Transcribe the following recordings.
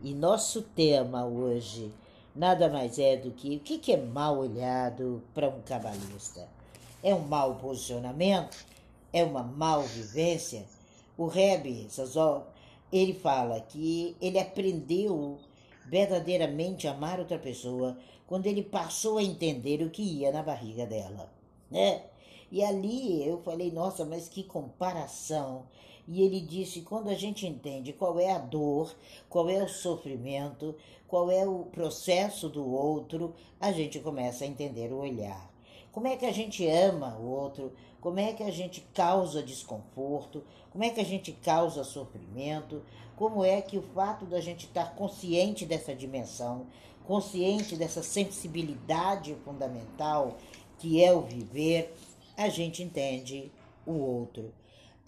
E nosso tema hoje nada mais é do que o que é mal olhado para um cabalista? É um mau posicionamento? É uma mal vivência? O Rebbe Sazol, ele fala que ele aprendeu verdadeiramente a amar outra pessoa quando ele passou a entender o que ia na barriga dela, né? E ali eu falei, nossa, mas que comparação. E ele disse: quando a gente entende qual é a dor, qual é o sofrimento, qual é o processo do outro, a gente começa a entender o olhar. Como é que a gente ama o outro? Como é que a gente causa desconforto? Como é que a gente causa sofrimento? Como é que o fato da gente estar consciente dessa dimensão, consciente dessa sensibilidade fundamental que é o viver, a gente entende o outro.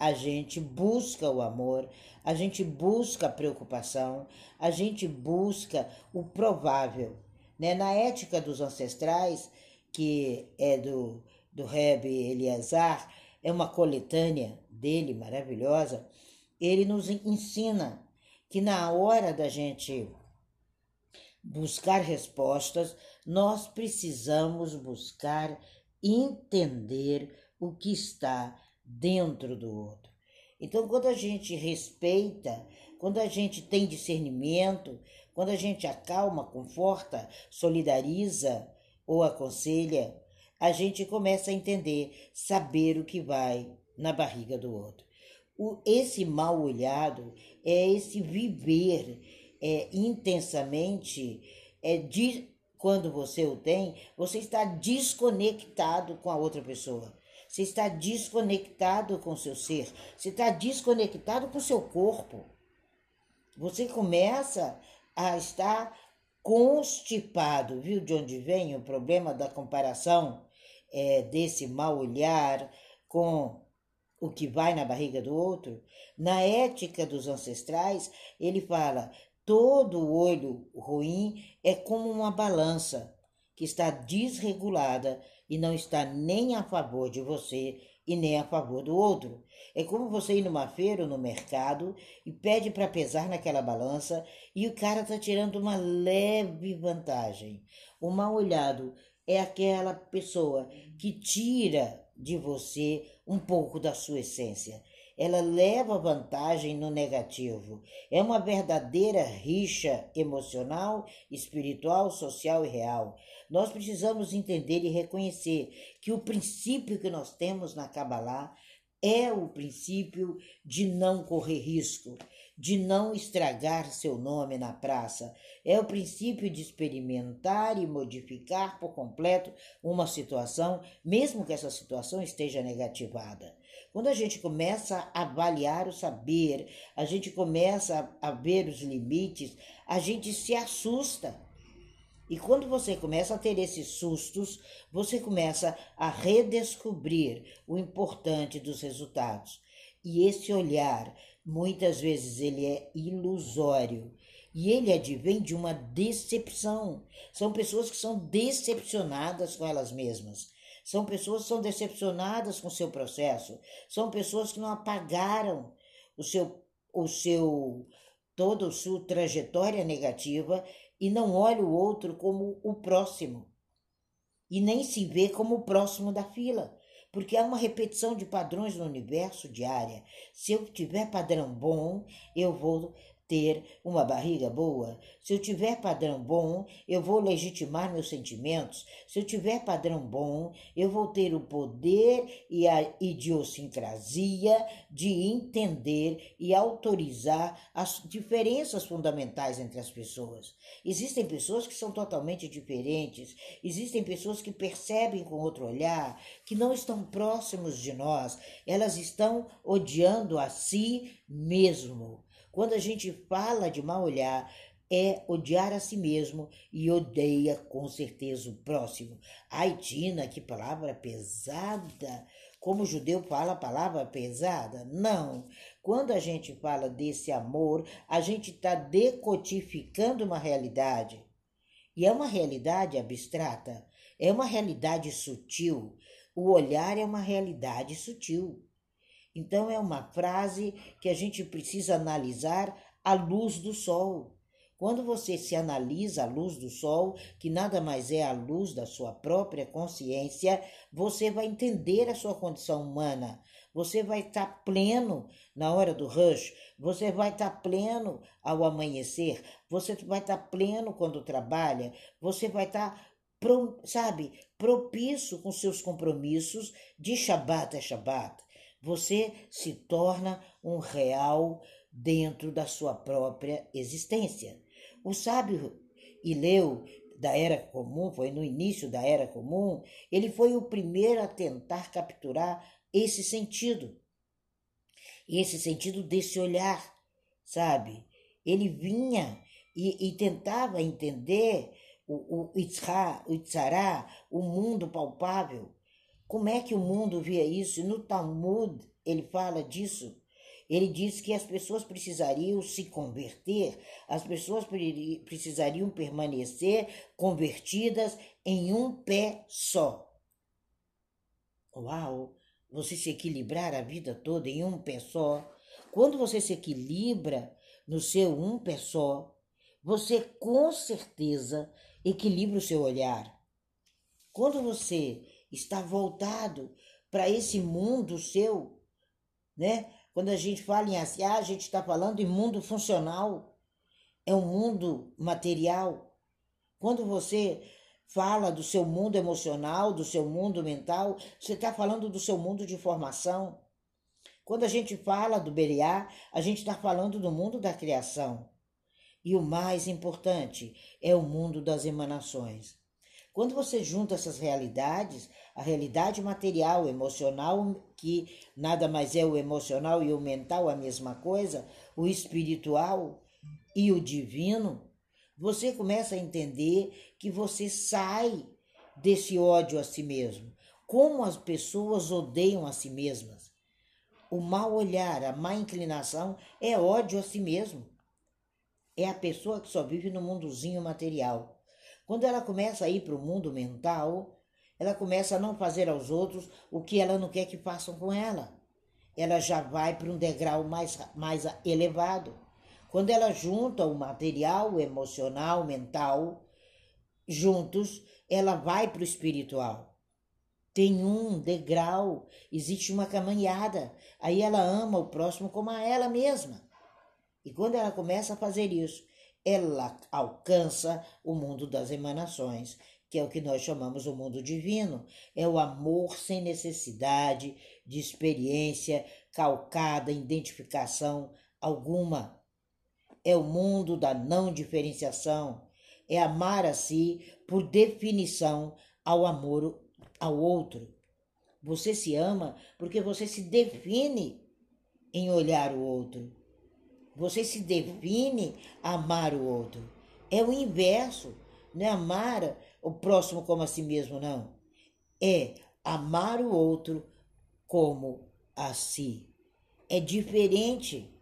A gente busca o amor, a gente busca a preocupação, a gente busca o provável. Né? Na ética dos ancestrais, que é do, do Rebbe Eliazar, é uma coletânea dele maravilhosa, ele nos ensina que na hora da gente buscar respostas, nós precisamos buscar entender o que está dentro do outro. Então, quando a gente respeita, quando a gente tem discernimento, quando a gente acalma, conforta, solidariza ou aconselha, a gente começa a entender, saber o que vai na barriga do outro. O, esse mal olhado é esse viver é, intensamente, é de, quando você o tem, você está desconectado com a outra pessoa. Você está desconectado com seu ser. Você está desconectado com seu corpo. Você começa a estar constipado. Viu de onde vem o problema da comparação é, desse mal olhar com o que vai na barriga do outro? Na ética dos ancestrais, ele fala: Todo olho ruim é como uma balança que está desregulada e não está nem a favor de você e nem a favor do outro. É como você ir numa feira ou no mercado e pede para pesar naquela balança e o cara está tirando uma leve vantagem. O mal olhado é aquela pessoa que tira de você um pouco da sua essência ela leva vantagem no negativo. É uma verdadeira rixa emocional, espiritual, social e real. Nós precisamos entender e reconhecer que o princípio que nós temos na Kabbalah é o princípio de não correr risco, de não estragar seu nome na praça. É o princípio de experimentar e modificar por completo uma situação, mesmo que essa situação esteja negativada. Quando a gente começa a avaliar o saber, a gente começa a, ver os limites, a gente se assusta. E quando você começa a ter esses sustos, você começa a redescobrir o importante dos resultados. E esse olhar, muitas vezes, ele é ilusório. E ele advém de uma decepção. São pessoas que são decepcionadas com elas mesmas. São pessoas que são decepcionadas com o seu processo, são pessoas que não apagaram o seu, o seu toda a sua trajetória negativa e não olha o outro como o próximo. E nem se vê como o próximo da fila, porque há uma repetição de padrões no universo diária. Se eu tiver padrão bom, eu vou ter uma barriga boa, se eu tiver padrão bom, eu vou legitimar meus sentimentos. Se eu tiver padrão bom, eu vou ter o poder e a idiosincrasia de entender e autorizar as diferenças fundamentais entre as pessoas. Existem pessoas que são totalmente diferentes, existem pessoas que percebem com outro olhar, que não estão próximos de nós, elas estão odiando a si mesmo. Quando a gente fala de mal olhar, é odiar a si mesmo e odeia com certeza o próximo. Ai, Tina, que palavra pesada! Como o judeu fala a palavra pesada? Não. Quando a gente fala desse amor, a gente está decodificando uma realidade. E é uma realidade abstrata, é uma realidade sutil. O olhar é uma realidade sutil. Então, é uma frase que a gente precisa analisar à luz do sol. Quando você se analisa à luz do sol, que nada mais é a luz da sua própria consciência, você vai entender a sua condição humana. Você vai estar pleno na hora do rush, você vai estar pleno ao amanhecer, você vai estar pleno quando trabalha, você vai estar, sabe, propício com seus compromissos de Shabat a Shabat. Você se torna um real dentro da sua própria existência. O sábio Ileu da Era Comum, foi no início da Era Comum, ele foi o primeiro a tentar capturar esse sentido. Esse sentido desse olhar, sabe? Ele vinha e, e tentava entender o, o o Itzará, o mundo palpável. Como é que o mundo via isso? No Talmud ele fala disso. Ele diz que as pessoas precisariam se converter, as pessoas precisariam permanecer convertidas em um pé só. Uau! Você se equilibrar a vida toda em um pé só. Quando você se equilibra no seu um pé só, você com certeza equilibra o seu olhar. Quando você está voltado para esse mundo seu, né? Quando a gente fala em SA, a gente está falando em mundo funcional, é um mundo material. Quando você fala do seu mundo emocional, do seu mundo mental, você está falando do seu mundo de formação. Quando a gente fala do Beriá, a gente está falando do mundo da criação. E o mais importante é o mundo das emanações. Quando você junta essas realidades, a realidade material, emocional, que nada mais é o emocional e o mental a mesma coisa, o espiritual e o divino, você começa a entender que você sai desse ódio a si mesmo. Como as pessoas odeiam a si mesmas. O mal olhar, a má inclinação é ódio a si mesmo. É a pessoa que só vive no mundozinho material. Quando ela começa a ir para o mundo mental, ela começa a não fazer aos outros o que ela não quer que façam com ela. Ela já vai para um degrau mais, mais elevado. Quando ela junta o material, o emocional, o mental, juntos, ela vai para o espiritual. Tem um degrau, existe uma caminhada. Aí ela ama o próximo como a ela mesma. E quando ela começa a fazer isso, ela alcança o mundo das emanações, que é o que nós chamamos o mundo divino. É o amor sem necessidade de experiência calcada identificação alguma. É o mundo da não diferenciação. É amar a si por definição ao amor ao outro. Você se ama porque você se define em olhar o outro. Você se define amar o outro. É o inverso. Não é amar o próximo como a si mesmo, não. É amar o outro como a si. É diferente.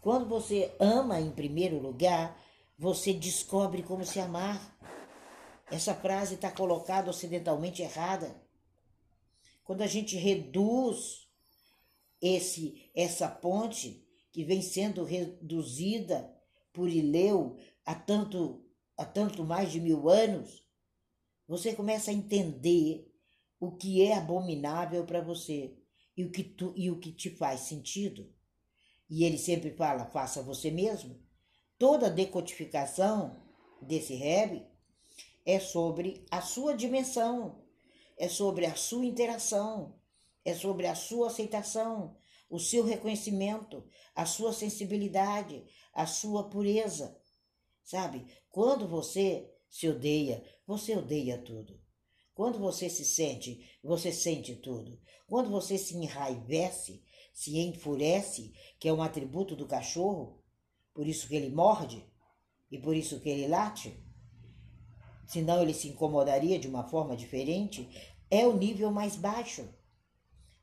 Quando você ama em primeiro lugar, você descobre como se amar. Essa frase está colocada ocidentalmente errada. Quando a gente reduz esse essa ponte, que vem sendo reduzida por Ileu há tanto, há tanto mais de mil anos, você começa a entender o que é abominável para você e o, que tu, e o que te faz sentido. E ele sempre fala: faça você mesmo. Toda decodificação desse Reb é sobre a sua dimensão, é sobre a sua interação, é sobre a sua aceitação, o seu reconhecimento, a sua sensibilidade, a sua pureza. Sabe? Quando você se odeia, você odeia tudo. Quando você se sente, você sente tudo. Quando você se enraivece, se enfurece, que é um atributo do cachorro, por isso que ele morde e por isso que ele late, senão ele se incomodaria de uma forma diferente, é o nível mais baixo.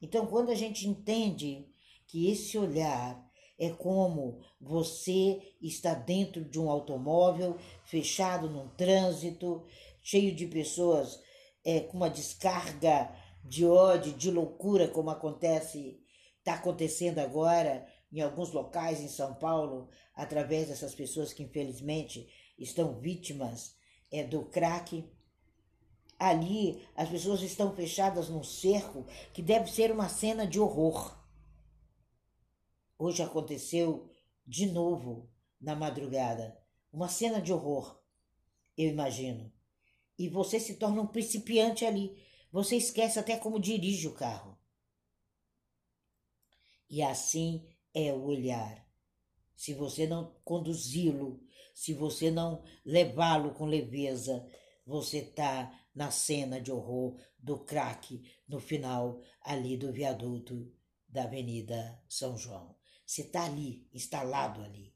Então, quando a gente entende que esse olhar é como você está dentro de um automóvel, fechado num trânsito, cheio de pessoas é, com uma descarga de ódio, de loucura, como acontece, está acontecendo agora em alguns locais em São Paulo, através dessas pessoas que infelizmente estão vítimas é, do crack. Ali as pessoas estão fechadas num cerco que deve ser uma cena de horror. Hoje aconteceu de novo na madrugada uma cena de horror, eu imagino. E você se torna um principiante ali. Você esquece até como dirige o carro. E assim é o olhar. Se você não conduzi-lo, se você não levá-lo com leveza, você está na cena de horror do crack no final ali do viaduto da Avenida São João. Você está ali, instalado ali.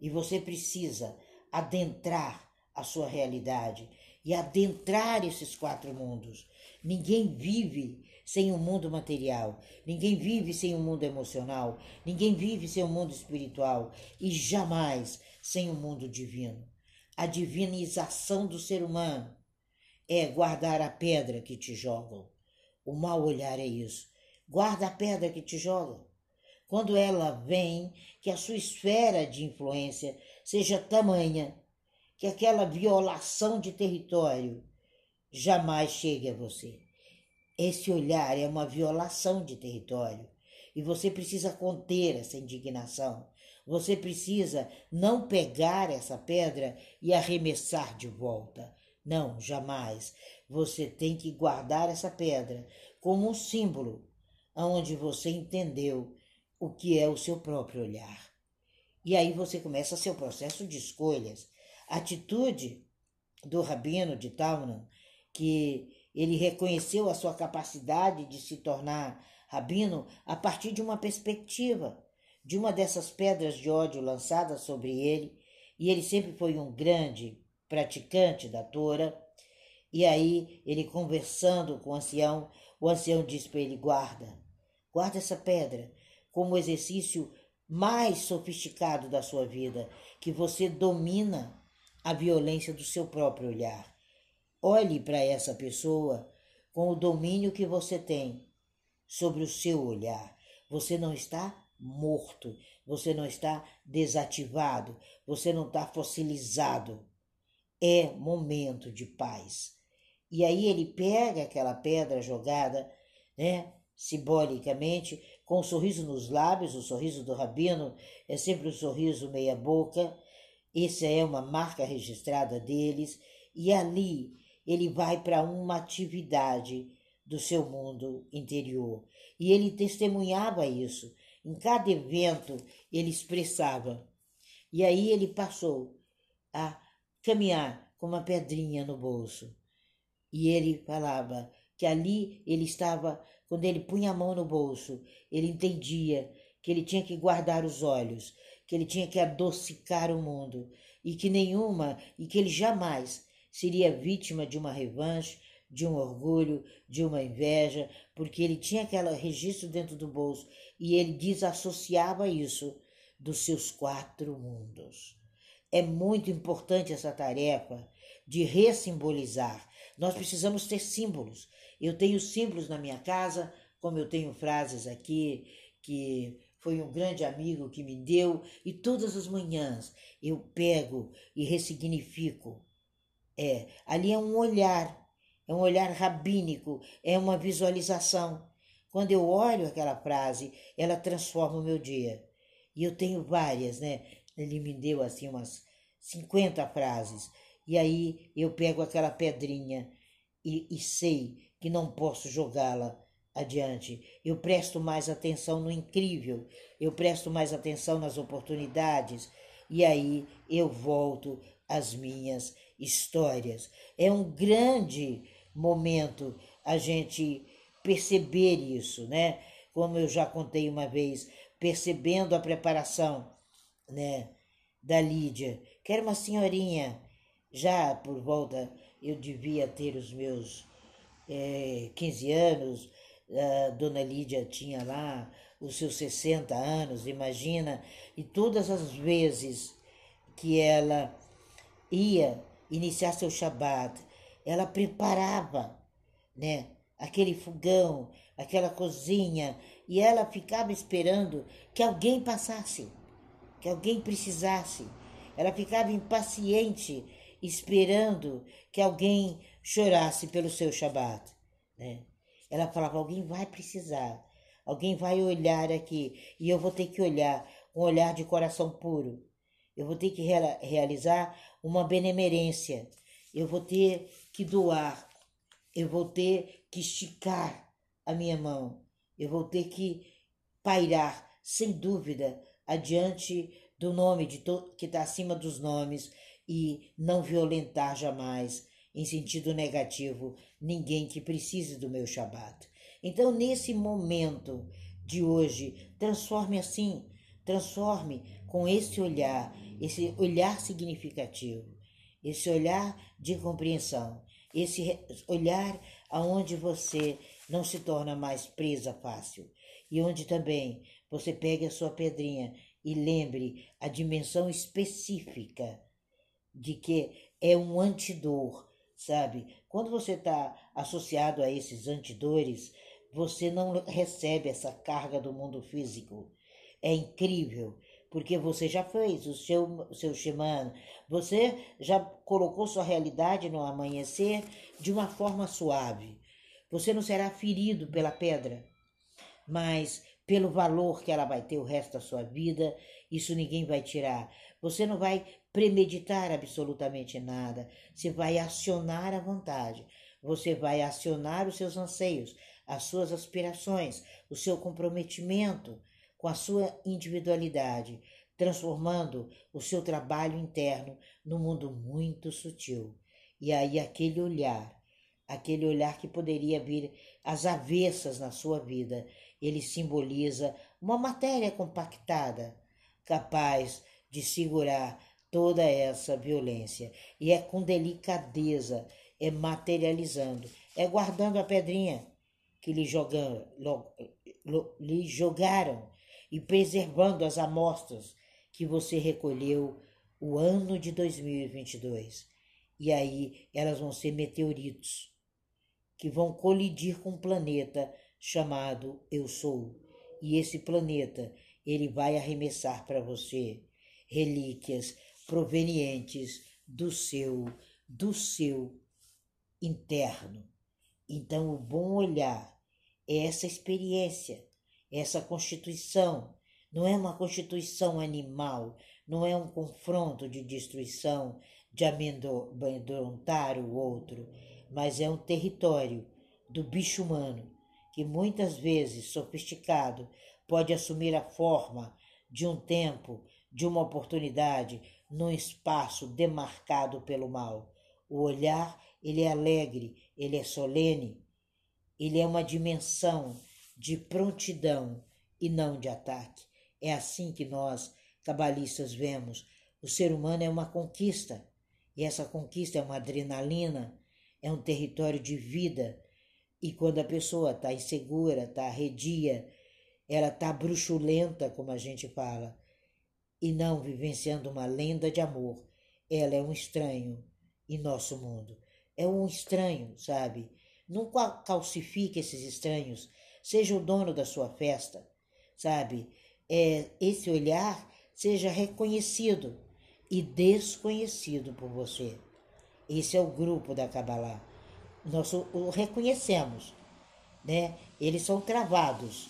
E você precisa adentrar a sua realidade e adentrar esses quatro mundos. Ninguém vive sem o um mundo material, ninguém vive sem o um mundo emocional, ninguém vive sem o um mundo espiritual e jamais sem o mundo divino. A divinização do ser humano é guardar a pedra que te jogam. O mau olhar é isso. Guarda a pedra que te jogam. Quando ela vem, que a sua esfera de influência seja tamanha que aquela violação de território jamais chegue a você. Esse olhar é uma violação de território e você precisa conter essa indignação. Você precisa não pegar essa pedra e arremessar de volta. Não, jamais. Você tem que guardar essa pedra como um símbolo onde você entendeu o que é o seu próprio olhar. E aí você começa seu processo de escolhas atitude do rabino de Talman, que ele reconheceu a sua capacidade de se tornar rabino a partir de uma perspectiva, de uma dessas pedras de ódio lançadas sobre ele, e ele sempre foi um grande praticante da Torá. E aí, ele conversando com o ancião, o ancião diz para ele: guarda, guarda essa pedra como exercício mais sofisticado da sua vida, que você domina a violência do seu próprio olhar. Olhe para essa pessoa com o domínio que você tem sobre o seu olhar. Você não está morto, você não está desativado, você não está fossilizado. É momento de paz. E aí ele pega aquela pedra jogada, né, simbolicamente, com um sorriso nos lábios, o sorriso do rabino é sempre um sorriso meia boca, essa é uma marca registrada deles, e ali ele vai para uma atividade do seu mundo interior. E ele testemunhava isso. Em cada evento ele expressava. E aí ele passou a caminhar com uma pedrinha no bolso. E ele falava que ali ele estava, quando ele punha a mão no bolso, ele entendia que ele tinha que guardar os olhos, que ele tinha que adocicar o mundo e que nenhuma e que ele jamais seria vítima de uma revanche, de um orgulho, de uma inveja, porque ele tinha aquele registro dentro do bolso e ele desassociava isso dos seus quatro mundos. É muito importante essa tarefa de ressimbolizar. Nós precisamos ter símbolos. Eu tenho símbolos na minha casa, como eu tenho frases aqui que foi um grande amigo que me deu e todas as manhãs eu pego e ressignifico. É, ali é um olhar, é um olhar rabínico, é uma visualização. Quando eu olho aquela frase, ela transforma o meu dia. E eu tenho várias, né? Ele me deu assim umas 50 frases. E aí eu pego aquela pedrinha e, e sei que não posso jogá-la adiante. Eu presto mais atenção no incrível, eu presto mais atenção nas oportunidades e aí eu volto às minhas histórias. É um grande momento a gente perceber isso, né? Como eu já contei uma vez, percebendo a preparação, né, da Lídia, que era uma senhorinha, já por volta, eu devia ter os meus é, eh, 15 anos, a dona Lídia tinha lá os seus 60 anos, imagina, e todas as vezes que ela ia iniciar seu Shabat, ela preparava, né, aquele fogão, aquela cozinha, e ela ficava esperando que alguém passasse, que alguém precisasse. Ela ficava impaciente, esperando que alguém chorasse pelo seu Shabat. Né? Ela falava: alguém vai precisar, alguém vai olhar aqui, e eu vou ter que olhar, um olhar de coração puro. Eu vou ter que realizar uma benemerência. Eu vou ter que doar. Eu vou ter que esticar a minha mão. Eu vou ter que pairar, sem dúvida, adiante do nome de que está acima dos nomes e não violentar jamais, em sentido negativo, ninguém que precise do meu Shabat. Então, nesse momento de hoje, transforme assim, transforme com esse olhar, esse olhar significativo, esse olhar de compreensão, esse olhar aonde você não se torna mais presa fácil e onde também você pegue a sua pedrinha e lembre a dimensão específica de que é um antidor, sabe? Quando você está associado a esses antidores, você não recebe essa carga do mundo físico. É incrível, porque você já fez o seu, o seu Shemana, você já colocou sua realidade no amanhecer de uma forma suave. Você não será ferido pela pedra, mas pelo valor que ela vai ter o resto da sua vida, isso ninguém vai tirar. Você não vai premeditar absolutamente nada, você vai acionar a vontade, você vai acionar os seus anseios, as suas aspirações, o seu comprometimento com a sua individualidade, transformando o seu trabalho interno num mundo muito sutil. E aí aquele olhar, aquele olhar que poderia vir às avessas na sua vida, ele simboliza uma matéria compactada, capaz de segurar toda essa violência. E é com delicadeza, é materializando, é guardando a pedrinha que lhe, jogam, lhe jogaram e preservando as amostras que você recolheu o ano de 2022. E aí elas vão ser meteoritos que vão colidir com um planeta chamado Eu Sou. E esse planeta, ele vai arremessar para você relíquias provenientes do seu do seu interno. Então, o bom olhar é essa experiência, essa constituição. Não é uma constituição animal, não é um confronto de destruição, de amedrontar o outro, mas é um território do bicho humano que muitas vezes sofisticado pode assumir a forma de um tempo, de uma oportunidade, num espaço demarcado pelo mal. O olhar, ele é alegre, ele é solene, ele é uma dimensão de prontidão e não de ataque. É assim que nós, cabalistas, vemos. O ser humano é uma conquista, e essa conquista é uma adrenalina, é um território de vida, e quando a pessoa está insegura, está arredia, ela está bruxulenta, como a gente fala, e não vivenciando uma lenda de amor, ela é um estranho em nosso mundo. É um estranho, sabe? Não calcifique esses estranhos. Seja o dono da sua festa, sabe? É, esse olhar seja reconhecido e desconhecido por você. Esse é o grupo da Kabbalah nós o reconhecemos, né? Eles são travados.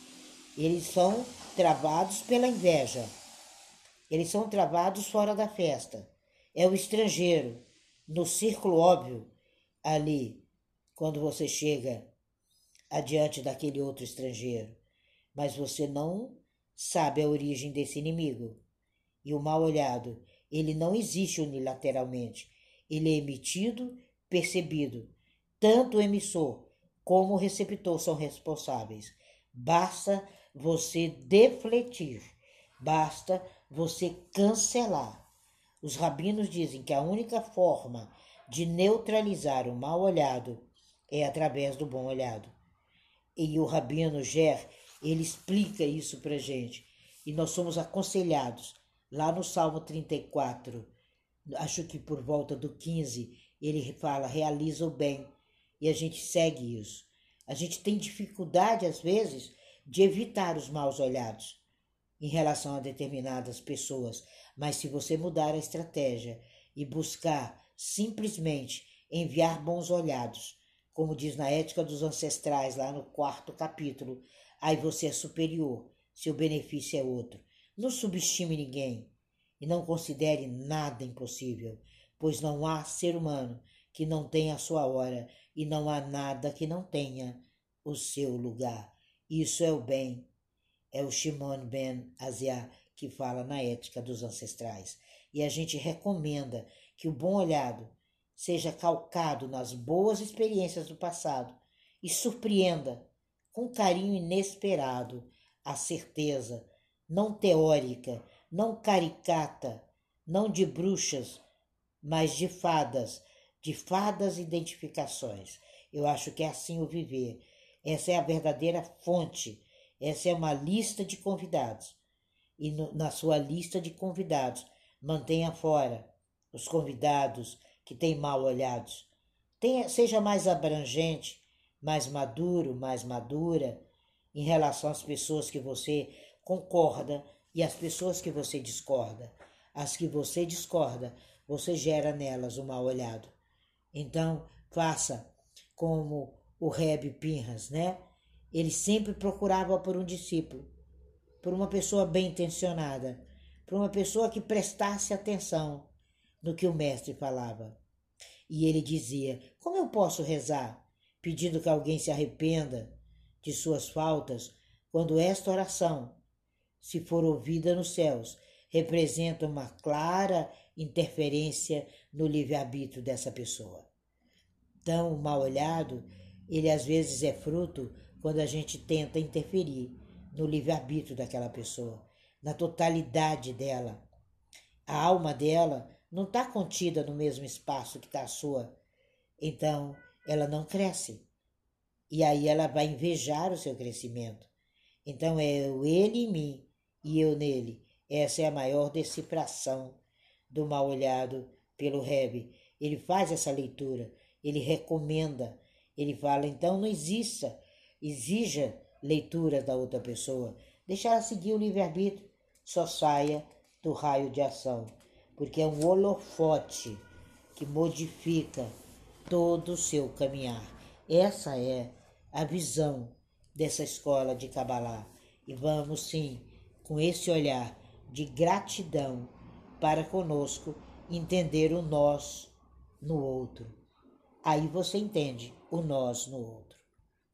Eles são travados pela inveja. Eles são travados fora da festa. É o estrangeiro, no círculo óbvio, ali, quando você chega adiante daquele outro estrangeiro. Mas você não sabe a origem desse inimigo. E o mal olhado, ele não existe unilateralmente. Ele é emitido, percebido tanto o emissor como o receptor são responsáveis. Basta você defletir, basta você cancelar. Os rabinos dizem que a única forma de neutralizar o mal olhado é através do bom olhado. E o rabino Ger, ele explica isso para gente. E nós somos aconselhados, lá no Salmo 34, acho que por volta do 15, ele fala: realiza o bem e a gente segue isso. A gente tem dificuldade, às vezes, de evitar os maus olhados em relação a determinadas pessoas, mas se você mudar a estratégia e buscar simplesmente enviar bons olhados, como diz na Ética dos Ancestrais, lá no quarto capítulo, aí você é superior, seu benefício é outro. Não subestime ninguém e não considere nada impossível, pois não há ser humano que não tenha a sua hora e não há nada que não tenha o seu lugar. Isso é o bem. É o Shimon Ben Aziah que fala na ética dos ancestrais. E a gente recomenda que o bom olhado seja calcado nas boas experiências do passado e surpreenda com carinho inesperado a certeza, não teórica, não caricata, não de bruxas, mas de fadas, de fadas identificações. Eu acho que é assim o viver. Essa é a verdadeira fonte. Essa é uma lista de convidados. E no, na sua lista de convidados, mantenha fora os convidados que têm mal olhados. Tenha, seja mais abrangente, mais maduro, mais madura em relação às pessoas que você concorda e às pessoas que você discorda. As que você discorda, você gera nelas o mal olhado. Então, faça como o Reb Pinhas, né? Ele sempre procurava por um discípulo, por uma pessoa bem intencionada, por uma pessoa que prestasse atenção no que o mestre falava. E ele dizia: Como eu posso rezar pedindo que alguém se arrependa de suas faltas quando esta oração, se for ouvida nos céus, representa uma clara interferência no livre-arbítrio dessa pessoa. Então, o mal olhado, ele às vezes é fruto quando a gente tenta interferir no livre-arbítrio daquela pessoa, na totalidade dela. A alma dela não está contida no mesmo espaço que está a sua. Então, ela não cresce. E aí ela vai invejar o seu crescimento. Então, é ele em mim e eu nele. Essa é a maior decifração do mal olhado pelo Reb. Ele faz essa leitura, ele recomenda, ele fala, então não exista, exija leitura da outra pessoa, deixa ela seguir o livre-arbítrio, só saia do raio de ação, porque é um holofote que modifica todo o seu caminhar. Essa é a visão dessa escola de Kabbalah. E vamos sim, com esse olhar de gratidão para conosco entender o nós no outro. Aí você entende o nós no outro.